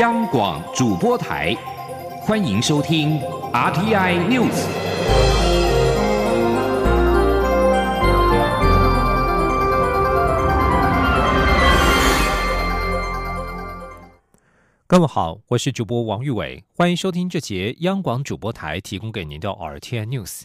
央广主播台，欢迎收听 RTI News。各位好，我是主播王玉伟，欢迎收听这节央广主播台提供给您的 RTI News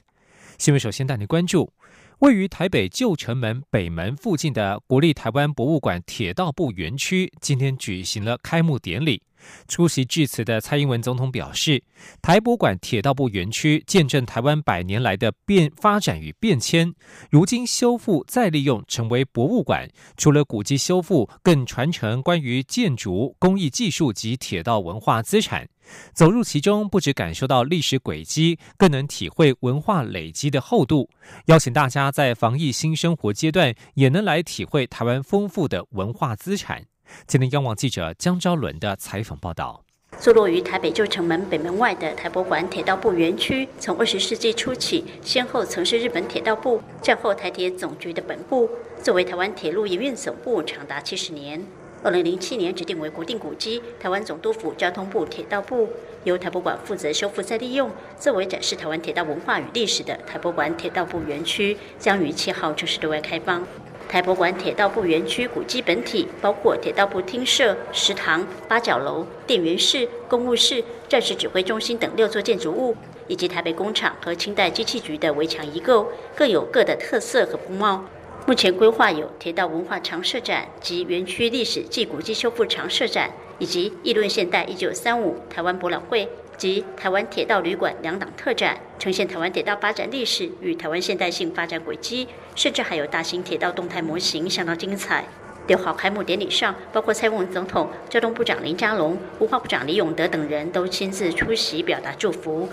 新闻。首先带您关注。位于台北旧城门北门附近的国立台湾博物馆铁道部园区，今天举行了开幕典礼。出席致辞的蔡英文总统表示，台博馆铁道部园区见证台湾百年来的变发展与变迁，如今修复再利用成为博物馆，除了古迹修复，更传承关于建筑工艺技术及铁道文化资产。走入其中，不只感受到历史轨迹，更能体会文化累积的厚度。邀请大家在防疫新生活阶段，也能来体会台湾丰富的文化资产。今天，央网记者江昭伦的采访报道：坐落于台北旧城门北门外的台博馆铁道部园区，从二十世纪初起，先后曾是日本铁道部、战后台铁总局的本部，作为台湾铁路营运总部长达七十年。二零零七年指定为国定古迹，台湾总督府交通部铁道部由台博馆负责修复再利用，作为展示台湾铁道文化与历史的台博馆铁道部园区，将于七号正式对外开放。台博馆铁道部园区古迹本体包括铁道部厅舍、食堂、八角楼、电源室、公务室、战时指挥中心等六座建筑物，以及台北工厂和清代机器局的围墙遗构，各有各的特色和风貌。目前规划有铁道文化常设展及园区历史暨古迹修复常设展，以及议论现代一九三五台湾博览会。及台湾铁道旅馆两党特展，呈现台湾铁道发展历史与台湾现代性发展轨迹，甚至还有大型铁道动态模型，相当精彩。六号开幕典礼上，包括蔡英文总统、交通部长林佳龙、文化部长李永德等人都亲自出席，表达祝福。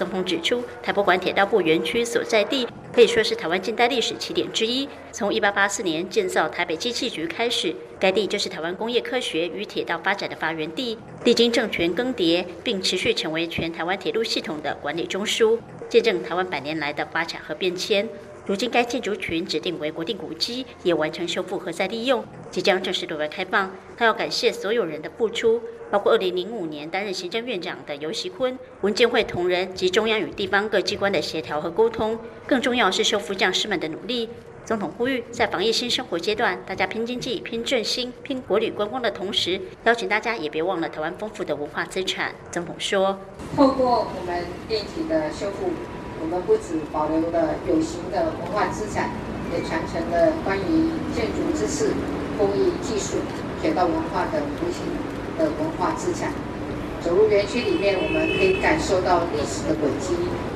曾鹏指出，台北馆铁道部园区所在地可以说是台湾近代历史起点之一。从一八八四年建造台北机器局开始，该地就是台湾工业科学与铁道发展的发源地。历经政权更迭，并持续成为全台湾铁路系统的管理中枢，见证台湾百年来的发展和变迁。如今，该建筑群指定为国定古迹，也完成修复和再利用，即将正式对外开放。他要感谢所有人的付出。包括二零零五年担任行政院长的尤锡坤、文建会同仁及中央与地方各机关的协调和沟通，更重要是修复将士们的努力。总统呼吁，在防疫新生活阶段，大家拼经济、拼振兴、拼国旅观光的同时，邀请大家也别忘了台湾丰富的文化资产。总统说：“透过我们电体的修复，我们不止保留了有形的文化资产，也传承了关于建筑知识、工艺技术、铁道文化的无形。”的文化资产，走入园区里面，我们可以感受到历史的轨迹，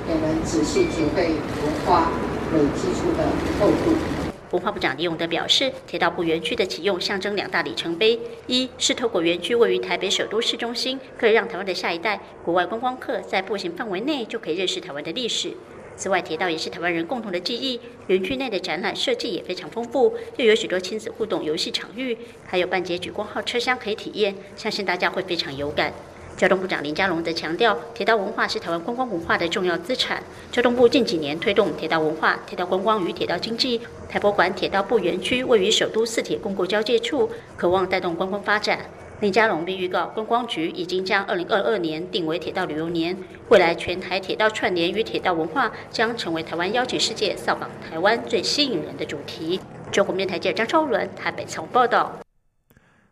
也能仔细体会文化累积出的厚度。文化部长李永德表示，铁道部园区的启用象征两大里程碑：一是透过园区位于台北首都市中心，可以让台湾的下一代国外观光客在步行范围内就可以认识台湾的历史。此外，铁道也是台湾人共同的记忆。园区内的展览设计也非常丰富，又有许多亲子互动游戏场域，还有半截举光号车厢可以体验，相信大家会非常有感。交通部长林佳龙则强调，铁道文化是台湾观光文化的重要资产。交通部近几年推动铁道文化、铁道观光与铁道经济，台博馆铁道部园区位于首都四铁公构交界处，渴望带动观光发展。林佳龙并预告，观光局已经将二零二二年定为铁道旅游年，未来全台铁道串联与铁道文化将成为台湾邀请世界扫访台湾最吸引人的主题。中国面台记者张超伦台北从报道。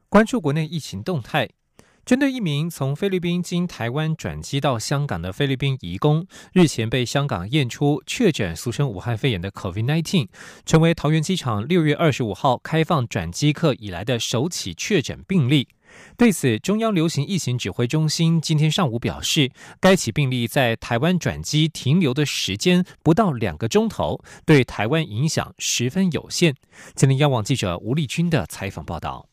关注国内疫情动态，针对一名从菲律宾经台湾转机到香港的菲律宾移工，日前被香港验出确诊俗称武汉肺炎的 COVID-19，成为桃园机场六月二十五号开放转机客以来的首起确诊病例。对此，中央流行疫情指挥中心今天上午表示，该起病例在台湾转机停留的时间不到两个钟头，对台湾影响十分有限。今天央网记者吴丽君的采访报道。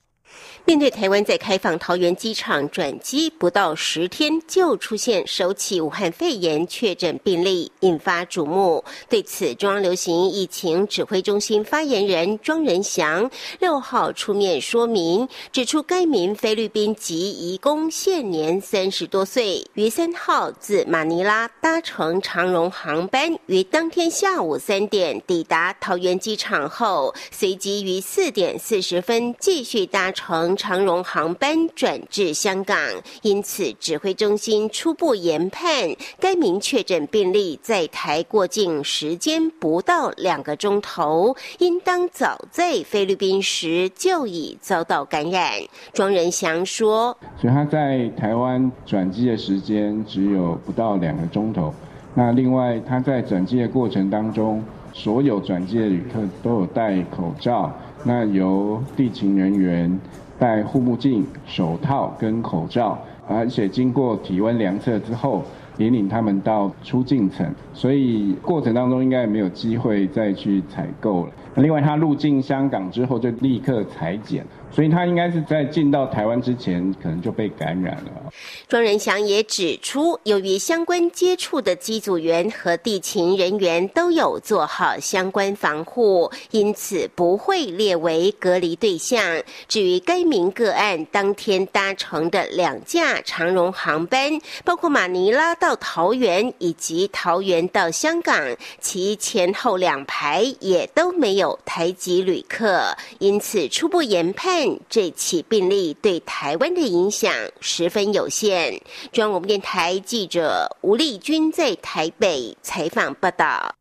面对台湾在开放桃园机场转机不到十天就出现首起武汉肺炎确诊病例，引发瞩目。对此，中央流行疫情指挥中心发言人庄仁祥六号出面说明，指出该名菲律宾籍移工现年三十多岁，于三号自马尼拉搭乘长荣航班，于当天下午三点抵达桃园机场后，随即于四点四十分继续搭。乘长荣航班转至香港，因此指挥中心初步研判，该名确诊病例在台过境时间不到两个钟头，应当早在菲律宾时就已遭到感染。庄仁祥说：“所以他在台湾转机的时间只有不到两个钟头。那另外他在转机的过程当中，所有转机的旅客都有戴口罩。”那由地勤人员戴护目镜、手套跟口罩，而且经过体温量测之后，引领他们到出境层，所以过程当中应该没有机会再去采购了。另外，他入境香港之后就立刻裁剪。所以他应该是在进到台湾之前，可能就被感染了。庄仁祥也指出，由于相关接触的机组员和地勤人员都有做好相关防护，因此不会列为隔离对象。至于该名个案当天搭乘的两架长荣航班，包括马尼拉到桃园以及桃园到香港，其前后两排也都没有台籍旅客，因此初步研判。这起病例对台湾的影响十分有限。中央广播电台记者吴丽君在台北采访报道。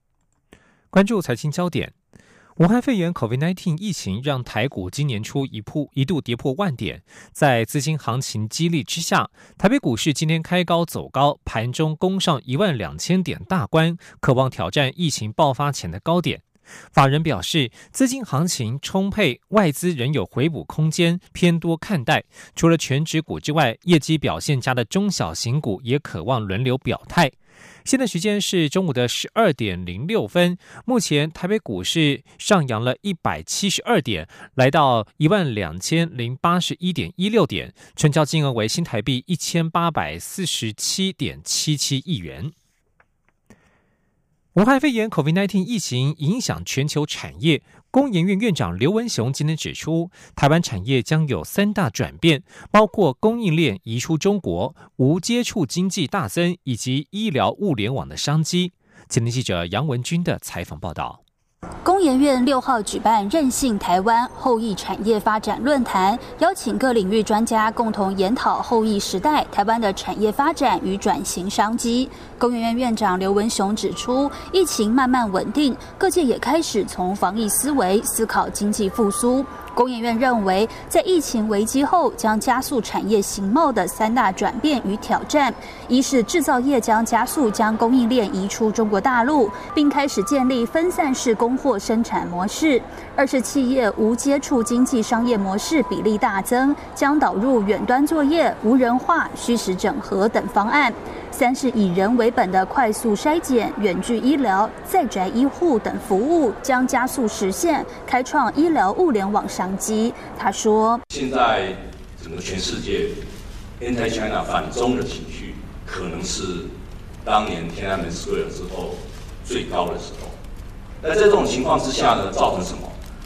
关注财经焦点，武汉肺炎 （COVID-19） 疫情让台股今年初一铺一度跌破万点，在资金行情激励之下，台北股市今天开高走高，盘中攻上一万两千点大关，渴望挑战疫情爆发前的高点。法人表示，资金行情充沛，外资仍有回补空间，偏多看待。除了全指股之外，业绩表现佳的中小型股也渴望轮流表态。现在时间是中午的十二点零六分，目前台北股市上扬了一百七十二点，来到一万两千零八十一点一六点，成交金额为新台币一千八百四十七点七七亿元。武汉肺炎 （COVID-19） 疫情影响全球产业，工研院院长刘文雄今天指出，台湾产业将有三大转变，包括供应链移出中国、无接触经济大增，以及医疗物联网的商机。今天记者杨文军的采访报道。工研院六号举办韧性台湾后裔产业发展论坛，邀请各领域专家共同研讨后疫时代台湾的产业发展与转型商机。工研院院长刘文雄指出，疫情慢慢稳定，各界也开始从防疫思维思考经济复苏。工研院认为，在疫情危机后，将加速产业形貌的三大转变与挑战：一是制造业将加速将供应链移出中国大陆，并开始建立分散式供货生产模式；二是企业无接触经济商业模式比例大增，将导入远端作业、无人化、虚实整合等方案。三是以人为本的快速筛检、远距医疗、在宅医护等服务将加速实现，开创医疗物联网商机。他说：“现在整个全世界，anti-China 反中的情绪，可能是当年天安门示威之后最高的时候。那在这种情况之下呢，造成什么？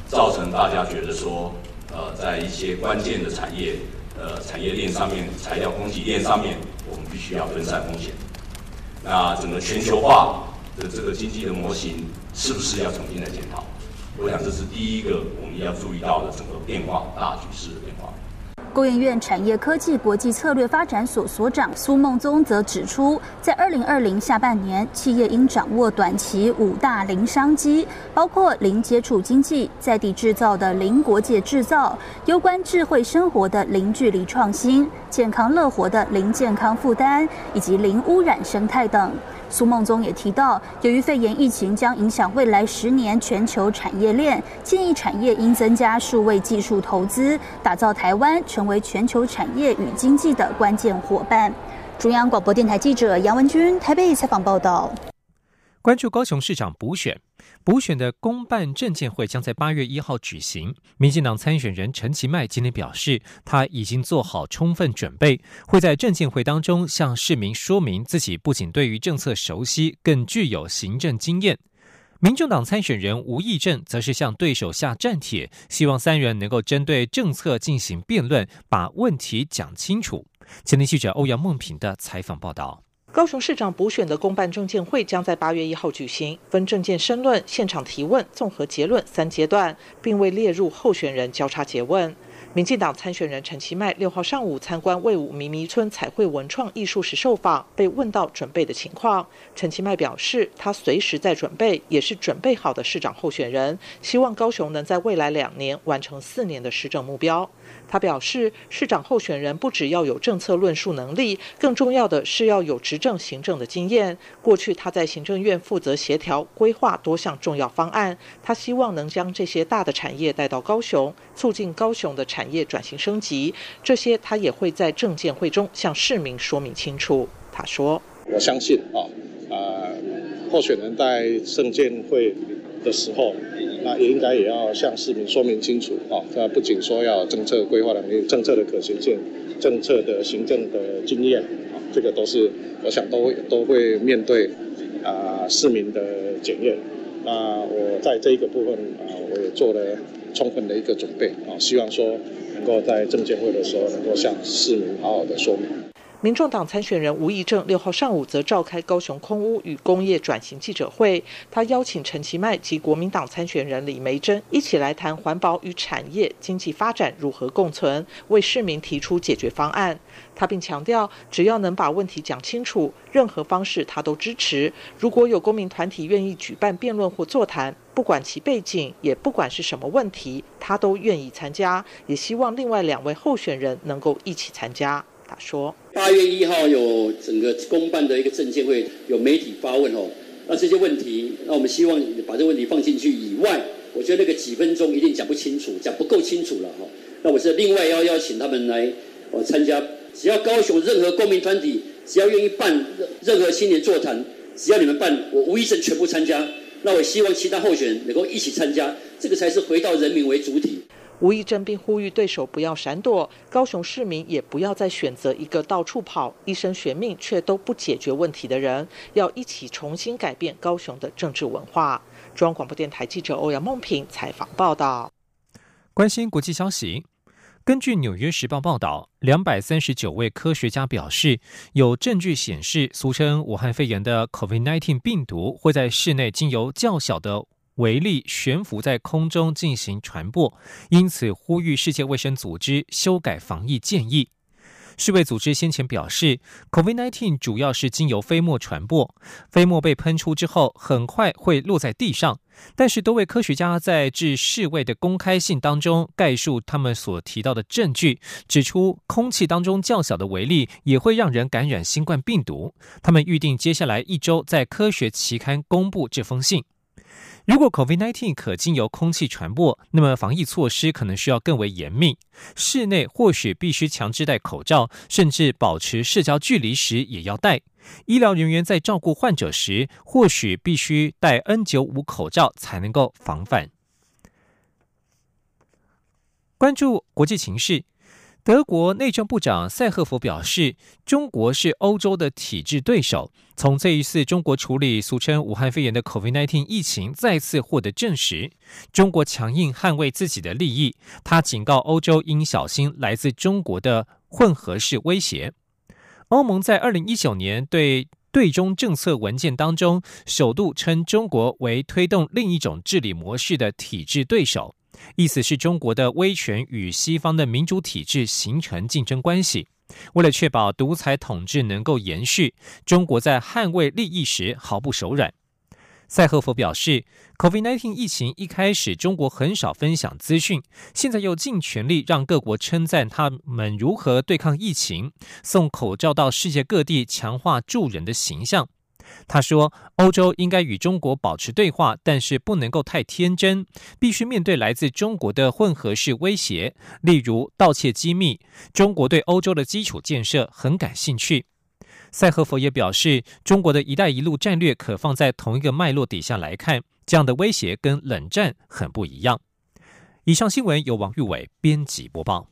造成大家觉得说，呃，在一些关键的产业，呃，产业链上面、材料供给链上面。”我们必须要分散风险。那整个全球化的这个经济的模型，是不是要重新来检讨？我想这是第一个我们要注意到的整个变化大局势的变化。工研院产业科技国际策略发展所所长苏孟宗则指出，在二零二零下半年，企业应掌握短期五大零商机，包括零接触经济、在地制造的零国界制造、攸关智慧生活的零距离创新、健康乐活的零健康负担，以及零污染生态等。苏孟宗也提到，由于肺炎疫情将影响未来十年全球产业链，建议产业应增加数位技术投资，打造台湾成为全球产业与经济的关键伙伴。中央广播电台记者杨文君台北采访报道。关注高雄市长补选。补选的公办证监会将在八月一号举行。民进党参选人陈其迈今天表示，他已经做好充分准备，会在证监会当中向市民说明自己不仅对于政策熟悉，更具有行政经验。民众党参选人吴益政则是向对手下战帖，希望三人能够针对政策进行辩论，把问题讲清楚。前天记者欧阳梦平的采访报道。高雄市长补选的公办证件会将在八月一号举行，分证件申论、现场提问、综合结论三阶段，并未列入候选人交叉诘问。民进党参选人陈其迈六号上午参观魏武迷迷村彩绘文创艺术时受访，被问到准备的情况，陈其迈表示，他随时在准备，也是准备好的市长候选人，希望高雄能在未来两年完成四年的施政目标。他表示，市长候选人不只要有政策论述能力，更重要的是要有执政行政的经验。过去他在行政院负责协调规划多项重要方案，他希望能将这些大的产业带到高雄，促进高雄的产业转型升级。这些他也会在政见会中向市民说明清楚。他说：“我相信啊，呃，候选人在政见会。”的时候，那也应该也要向市民说明清楚啊！这不仅说要政策规划的能力、政策的可行性、政策的行政的经验啊，这个都是我想都会都会面对啊市民的检验。那我在这一个部分啊，我也做了充分的一个准备啊，希望说能够在证监会的时候能够向市民好好的说明。民众党参选人吴怡正六号上午则召开高雄空屋与工业转型记者会，他邀请陈其迈及国民党参选人李梅珍一起来谈环保与产业经济发展如何共存，为市民提出解决方案。他并强调，只要能把问题讲清楚，任何方式他都支持。如果有公民团体愿意举办辩论或座谈，不管其背景，也不管是什么问题，他都愿意参加。也希望另外两位候选人能够一起参加。说。八月一号有整个公办的一个证监会，有媒体发问哦。那这些问题，那我们希望把这个问题放进去以外，我觉得那个几分钟一定讲不清楚，讲不够清楚了哈。那我是另外要邀请他们来哦参加，只要高雄任何公民团体，只要愿意办任何青年座谈，只要你们办，我吴医生全部参加。那我希望其他候选人能够一起参加，这个才是回到人民为主体。吴益正并呼吁对手不要闪躲，高雄市民也不要再选择一个到处跑、一生悬命却都不解决问题的人，要一起重新改变高雄的政治文化。中央广播电台记者欧阳梦平采访报道。关心国际消息，根据《纽约时报》报道，两百三十九位科学家表示，有证据显示，俗称武汉肺炎的 COVID-19 病毒会在室内经由较小的。为例，悬浮在空中进行传播，因此呼吁世界卫生组织修改防疫建议。世卫组织先前表示，COVID-19 主要是经由飞沫传播，飞沫被喷出之后，很快会落在地上。但是多位科学家在致世卫的公开信当中概述他们所提到的证据，指出空气当中较小的微粒也会让人感染新冠病毒。他们预定接下来一周在科学期刊公布这封信。如果 COVID-19 可经由空气传播，那么防疫措施可能需要更为严密。室内或许必须强制戴口罩，甚至保持社交距离时也要戴。医疗人员在照顾患者时，或许必须戴 N95 口罩才能够防范。关注国际情势。德国内政部长塞赫夫表示，中国是欧洲的体制对手。从这一次中国处理俗称武汉肺炎的 COVID-19 疫情再次获得证实，中国强硬捍卫自己的利益。他警告欧洲应小心来自中国的混合式威胁。欧盟在二零一九年对对中政策文件当中，首度称中国为推动另一种治理模式的体制对手。意思是中国的威权与西方的民主体制形成竞争关系。为了确保独裁统治能够延续，中国在捍卫利益时毫不手软。塞赫夫表示，COVID-19 疫情一开始，中国很少分享资讯，现在又尽全力让各国称赞他们如何对抗疫情，送口罩到世界各地，强化助人的形象。他说：“欧洲应该与中国保持对话，但是不能够太天真，必须面对来自中国的混合式威胁，例如盗窃机密。中国对欧洲的基础建设很感兴趣。”赛赫佛也表示，中国的一带一路战略可放在同一个脉络底下来看，这样的威胁跟冷战很不一样。以上新闻由王玉伟编辑播报。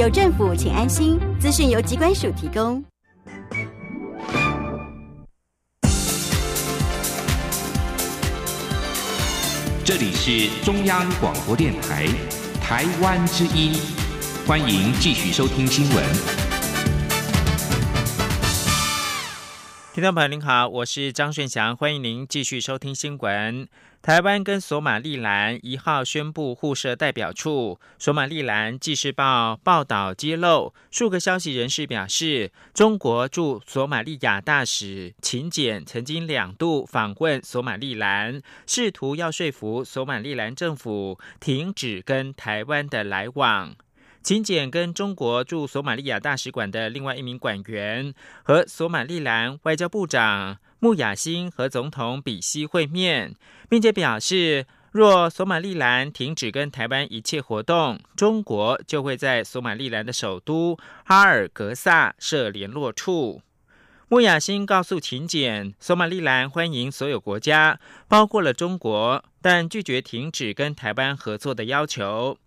有政府，请安心。资讯由机关署提供。这里是中央广播电台台湾之音，欢迎继续收听新闻。听众朋友您好，我是张顺祥，欢迎您继续收听新闻。台湾跟索马利兰一号宣布互设代表处。索马利兰《纪事报》报道揭露，数个消息人士表示，中国驻索马利亚大使秦简曾经两度访问索马利兰，试图要说服索马利兰政府停止跟台湾的来往。秦简跟中国驻索马利亚大使馆的另外一名馆员和索马利兰外交部长。穆雅辛和总统比希会面，并且表示，若索马利兰停止跟台湾一切活动，中国就会在索马利兰的首都哈尔格萨设联络处。穆雅辛告诉秦简，索马利兰欢迎所有国家，包括了中国，但拒绝停止跟台湾合作的要求。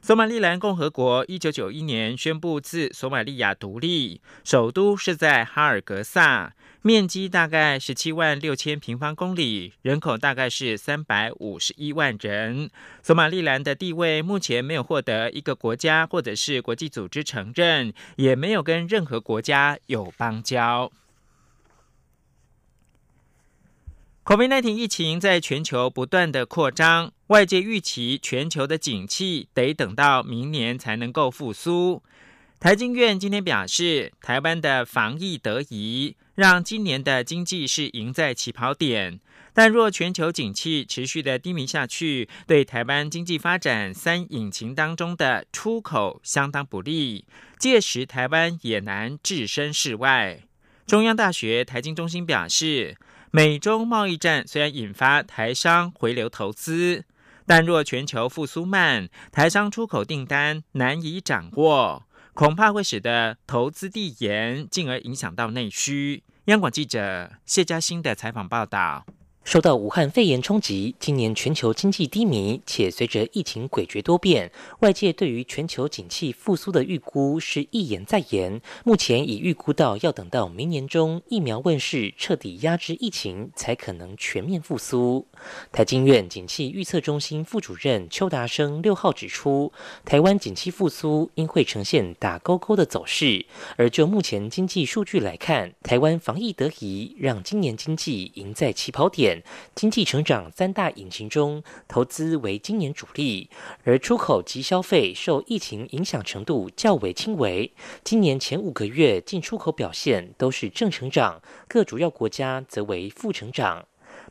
索马利兰共和国一九九一年宣布自索马利亚独立，首都是在哈尔格萨。面积大概十七万六千平方公里，人口大概是三百五十一万人。索马利兰的地位目前没有获得一个国家或者是国际组织承认，也没有跟任何国家有邦交。COVID-19 疫情在全球不断的扩张，外界预期全球的景气得等到明年才能够复苏。台经院今天表示，台湾的防疫得宜。让今年的经济是赢在起跑点，但若全球景气持续的低迷下去，对台湾经济发展三引擎当中的出口相当不利，届时台湾也难置身事外。中央大学台经中心表示，美中贸易战虽然引发台商回流投资，但若全球复苏慢，台商出口订单难以掌握。恐怕会使得投资递延，进而影响到内需。央广记者谢嘉欣的采访报道。受到武汉肺炎冲击，今年全球经济低迷，且随着疫情诡谲多变，外界对于全球景气复苏的预估是一延再延。目前已预估到要等到明年中疫苗问世，彻底压制疫情，才可能全面复苏。台经院景气预测中心副主任邱达生六号指出，台湾景气复苏应会呈现打勾勾的走势，而就目前经济数据来看，台湾防疫得宜，让今年经济赢在起跑点。经济成长三大引擎中，投资为今年主力，而出口及消费受疫情影响程度较为轻微。今年前五个月进出口表现都是正成长，各主要国家则为负成长。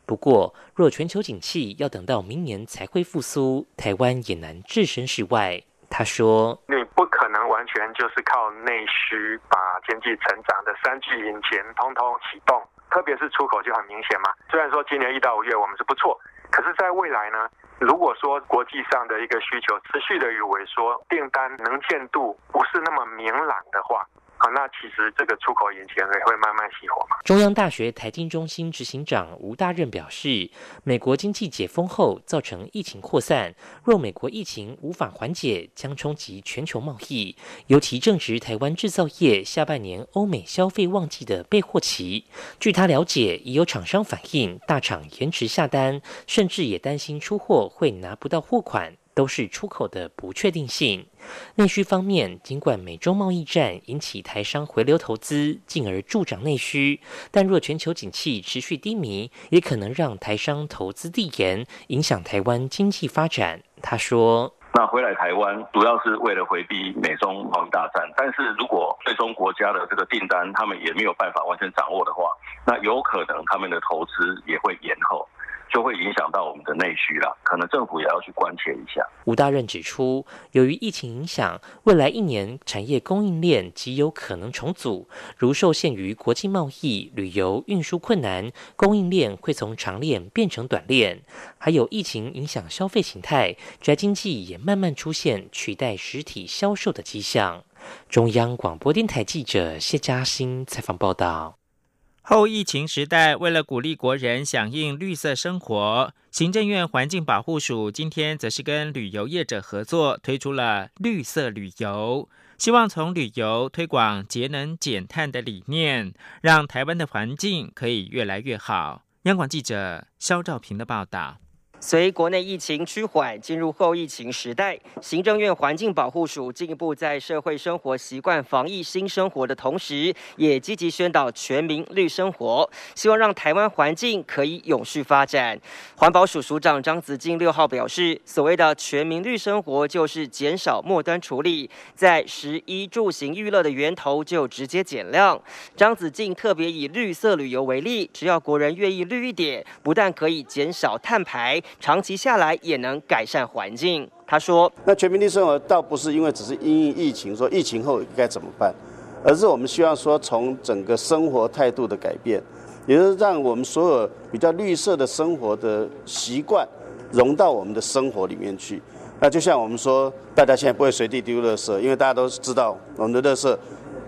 不过，若全球景气要等到明年才会复苏，台湾也难置身事外。他说：“你不可能完全就是靠内需把经济成长的三巨引擎通通启动。”特别是出口就很明显嘛，虽然说今年一到五月我们是不错，可是在未来呢，如果说国际上的一个需求持续的有萎缩，订单能见度不是那么明朗的话。啊，那其实这个出口引擎也会慢慢熄火嘛。中央大学台经中心执行长吴大任表示，美国经济解封后造成疫情扩散，若美国疫情无法缓解，将冲击全球贸易，尤其正值台湾制造业下半年欧美消费旺季的备货期。据他了解，已有厂商反映大厂延迟下单，甚至也担心出货会拿不到货款。都是出口的不确定性。内需方面，尽管美中贸易战引起台商回流投资，进而助长内需，但若全球景气持续低迷，也可能让台商投资递延，影响台湾经济发展。他说：“那回来台湾主要是为了回避美中贸易大战，但是如果最终国家的这个订单他们也没有办法完全掌握的话，那有可能他们的投资也会延后。”就会影响到我们的内需了，可能政府也要去关切一下。吴大任指出，由于疫情影响，未来一年产业供应链极有可能重组，如受限于国际贸易、旅游运输困难，供应链会从长链变成短链；还有疫情影响消费形态，宅经济也慢慢出现取代实体销售的迹象。中央广播电台记者谢嘉欣采访报道。后疫情时代，为了鼓励国人响应绿色生活，行政院环境保护署今天则是跟旅游业者合作，推出了绿色旅游。希望从旅游推广节能减碳的理念，让台湾的环境可以越来越好。央广记者肖兆平的报道。随国内疫情趋缓，进入后疫情时代，行政院环境保护署进一步在社会生活习惯防疫新生活的同时，也积极宣导全民绿生活，希望让台湾环境可以永续发展。环保署署长张子静六号表示，所谓的全民绿生活，就是减少末端处理，在食衣住行娱乐的源头就直接减量。张子静特别以绿色旅游为例，只要国人愿意绿一点，不但可以减少碳排。长期下来也能改善环境。他说：“那全民的生活倒不是因为只是因疫情，说疫情后该怎么办，而是我们希望说从整个生活态度的改变，也就是让我们所有比较绿色的生活的习惯融到我们的生活里面去。那就像我们说，大家现在不会随地丢垃圾，因为大家都知道我们的垃圾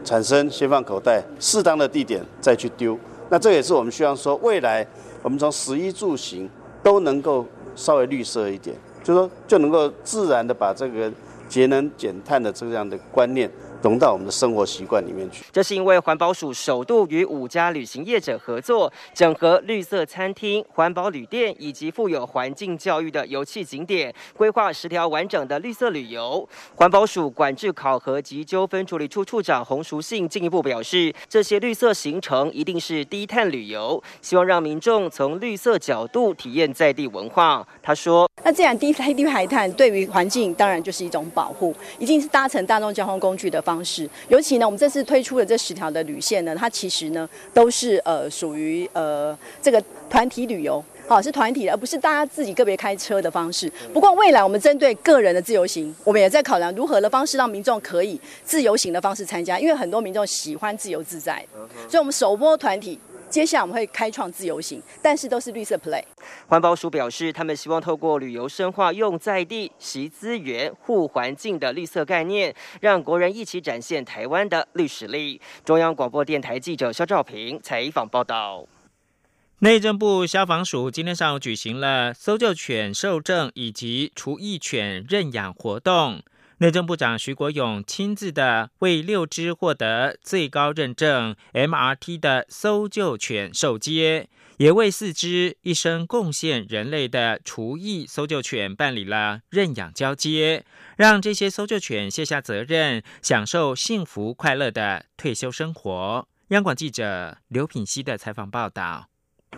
产生先放口袋，适当的地点再去丢。那这也是我们希望说，未来我们从食衣住行都能够。”稍微绿色一点，就是说就能够自然的把这个节能减碳的这样的观念。融到我们的生活习惯里面去。这是因为环保署首度与五家旅行业者合作，整合绿色餐厅、环保旅店以及富有环境教育的油气景点，规划十条完整的绿色旅游。环保署管制考核及纠纷处理处处长洪淑信进一步表示，这些绿色行程一定是低碳旅游，希望让民众从绿色角度体验在地文化。他说：“那这样低低低排碳对于环境当然就是一种保护，一定是搭乘大众交通工具的。”方式，尤其呢，我们这次推出的这十条的旅线呢，它其实呢都是呃属于呃这个团体旅游，好是团体的，而不是大家自己个别开车的方式。不过未来我们针对个人的自由行，我们也在考量如何的方式让民众可以自由行的方式参加，因为很多民众喜欢自由自在，所以我们首播团体。接下来我们会开创自由行，但是都是绿色 play。环保署表示，他们希望透过旅游深化用在地、习资源、护环境的绿色概念，让国人一起展现台湾的绿实力。中央广播电台记者肖兆平采访报道。内政部消防署今天上午举行了搜救犬受证以及除役犬认养活动。内政部长徐国勇亲自的为六只获得最高认证 MRT 的搜救犬受接，也为四只一生贡献人类的厨艺搜救犬办理了认养交接，让这些搜救犬卸下责任，享受幸福快乐的退休生活。央广记者刘品熙的采访报道。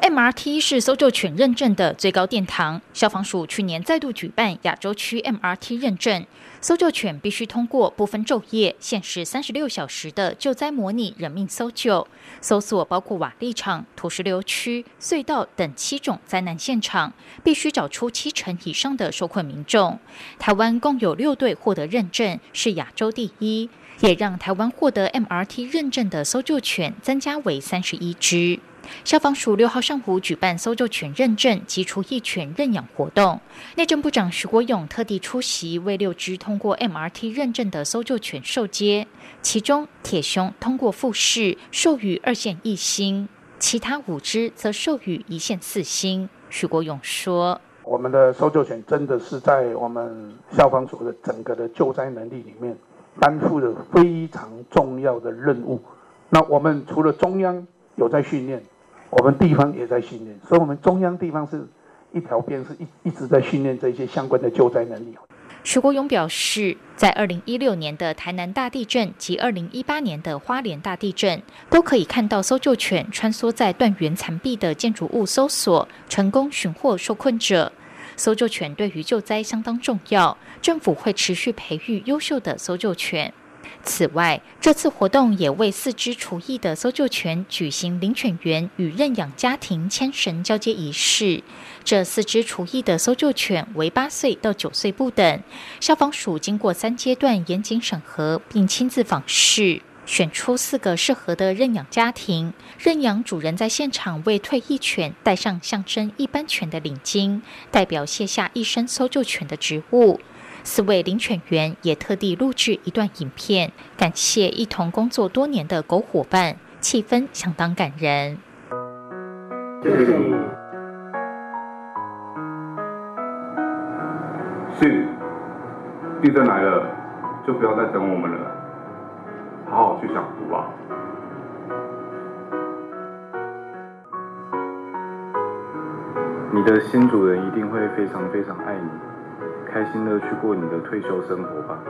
MRT 是搜救犬认证的最高殿堂，消防署去年再度举办亚洲区 MRT 认证。搜救犬必须通过不分昼夜、限时三十六小时的救灾模拟人命搜救，搜索包括瓦砾场、土石流区、隧道等七种灾难现场，必须找出七成以上的受困民众。台湾共有六队获得认证，是亚洲第一，也让台湾获得 MRT 认证的搜救犬增加为三十一只。消防署六号上午举办搜救犬认证及除疫犬认养活动，内政部长徐国勇特地出席，为六只通过 MRT 认证的搜救犬授接。其中铁熊通过复试，授予二线一星，其他五只则授予一线四星。徐国勇说：“我们的搜救犬真的是在我们消防署的整个的救灾能力里面，担负着非常重要的任务。那我们除了中央有在训练。”我们地方也在训练，所以我们中央地方是一条边，是一一直在训练这些相关的救灾能力。徐国勇表示，在二零一六年的台南大地震及二零一八年的花莲大地震，都可以看到搜救犬穿梭在断垣残壁的建筑物搜索，成功寻获受困者。搜救犬对于救灾相当重要，政府会持续培育优秀的搜救犬。此外，这次活动也为四只厨艺的搜救犬举行领犬员与认养家庭牵绳交接仪式。这四只厨艺的搜救犬为八岁到九岁不等。消防署经过三阶段严谨审核，并亲自访视，选出四个适合的认养家庭。认养主人在现场为退役犬戴上象征一般犬的领巾，代表卸下一身搜救犬的职务。四位领犬员也特地录制一段影片，感谢一同工作多年的狗伙伴，气氛相当感人。是，地震来了，就不要再等我们了，好好去享福吧。你的新主人一定会非常非常爱你，开心的去过你的退休生活吧。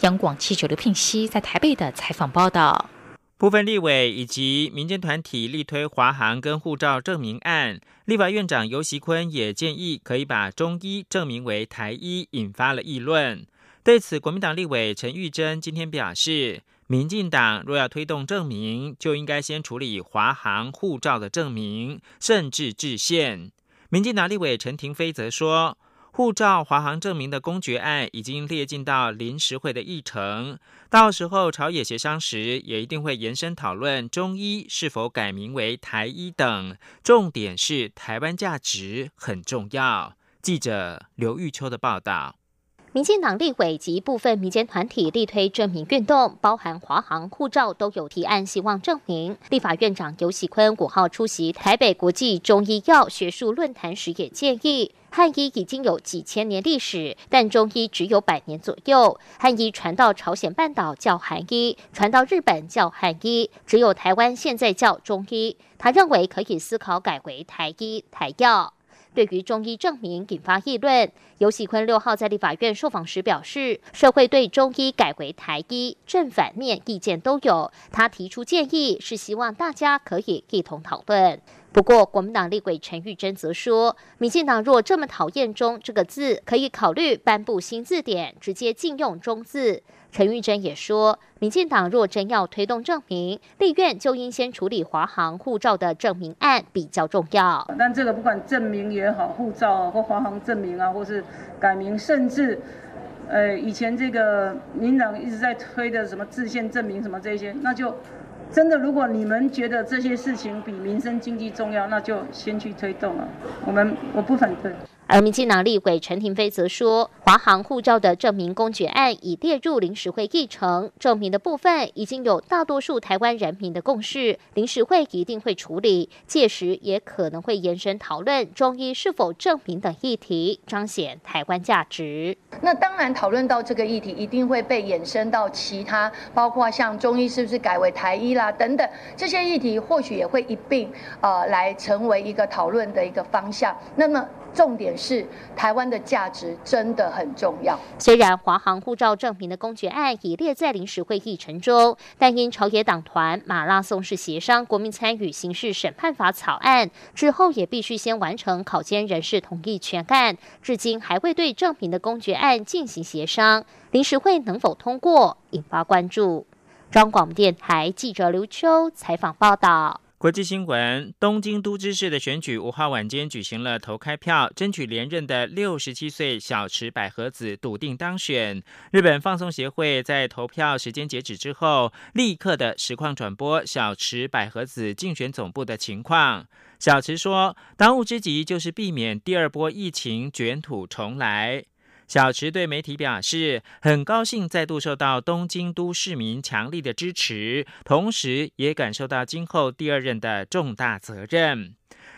央广记者刘聘熙在台北的采访报道。部分立委以及民间团体力推华航跟护照证明案，立法院长游锡坤也建议可以把中医证明为台医，引发了议论。对此，国民党立委陈玉珍今天表示，民进党若要推动证明，就应该先处理华航护照的证明，甚至制宪。民进党立委陈廷飞则说。护照华航证明的公决案已经列进到临时会的议程，到时候朝野协商时，也一定会延伸讨论中医是否改名为台医等。重点是台湾价值很重要。记者刘玉秋的报道。民进党立委及部分民间团体力推证明运动，包含华航护照都有提案，希望证明。立法院长游喜坤五号出席台北国际中医药学术论坛时，也建议。汉医已经有几千年历史，但中医只有百年左右。汉医传到朝鲜半岛叫韩医，传到日本叫汉医，只有台湾现在叫中医。他认为可以思考改为台医台药。对于中医证明引发议论，尤喜坤六号在立法院受访时表示，社会对中医改为台医正反面意见都有。他提出建议是希望大家可以一同讨论。不过，国民党立委陈玉珍则说，民进党若这么讨厌“中”这个字，可以考虑颁布新字典，直接禁用“中”字。陈玉珍也说，民进党若真要推动证明，立院就应先处理华航护照的证明案比较重要。但这个不管证明也好，护照啊或华航证明啊，或是改名，甚至，呃，以前这个民党一直在推的什么自宪证明什么这些，那就。真的，如果你们觉得这些事情比民生经济重要，那就先去推动了。我们我不反对。而民进党立委陈廷飞则说，华航护照的证明公决案已列入临时会议程，证明的部分已经有大多数台湾人民的共识，临时会一定会处理，届时也可能会延伸讨论中医是否证明等议题，彰显台湾价值。那当然，讨论到这个议题，一定会被延伸到其他，包括像中医是不是改为台医啦等等这些议题，或许也会一并呃来成为一个讨论的一个方向。那么。重点是台湾的价值真的很重要。虽然华航护照证明的公决案已列在临时会议程中，但因朝野党团马拉松式协商国民参与刑事审判法草案之后，也必须先完成考监人士同意全案，至今还未对证明的公决案进行协商。临时会能否通过，引发关注。中广电台记者刘秋采访报道。国际新闻：东京都知事的选举五号晚间举行了投开票，争取连任的六十七岁小池百合子笃定当选。日本放送协会在投票时间截止之后，立刻的实况转播小池百合子竞选总部的情况。小池说：“当务之急就是避免第二波疫情卷土重来。”小池对媒体表示，很高兴再度受到东京都市民强力的支持，同时也感受到今后第二任的重大责任。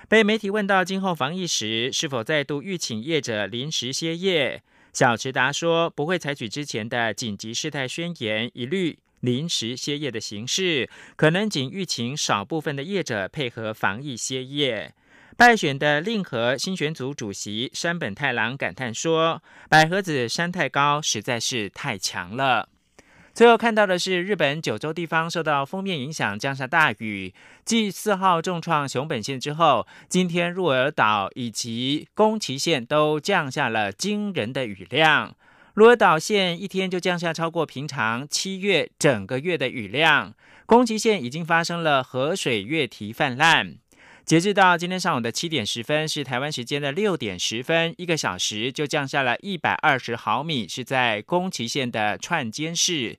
被媒体问到今后防疫时是否再度预请业者临时歇业，小池答说不会采取之前的紧急事态宣言，一律临时歇业的形式，可能仅预请少部分的业者配合防疫歇业。败选的令和新选组主席山本太郎感叹说：“百合子山太高，实在是太强了。”最后看到的是，日本九州地方受到封面影响，降下大雨。继四号重创熊本县之后，今天鹿儿岛以及宫崎县都降下了惊人的雨量。鹿儿岛县一天就降下超过平常七月整个月的雨量，宫崎县已经发生了河水越堤泛滥。截至到今天上午的七点十分，是台湾时间的六点十分，一个小时就降下了一百二十毫米，是在宫崎县的串间市，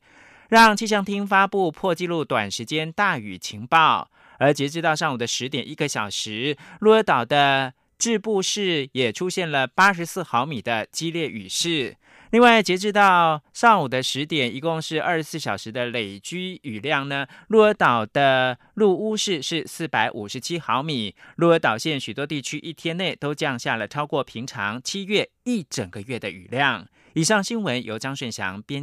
让气象厅发布破纪录短时间大雨情报。而截至到上午的十点一个小时，鹿儿岛的志布市也出现了八十四毫米的激烈雨势。另外，截至到上午的十点，一共是二十四小时的累积雨量呢。鹿儿岛的鹿屋市是四百五十七毫米，鹿儿岛县许多地区一天内都降下了超过平常七月一整个月的雨量。以上新闻由张顺祥编。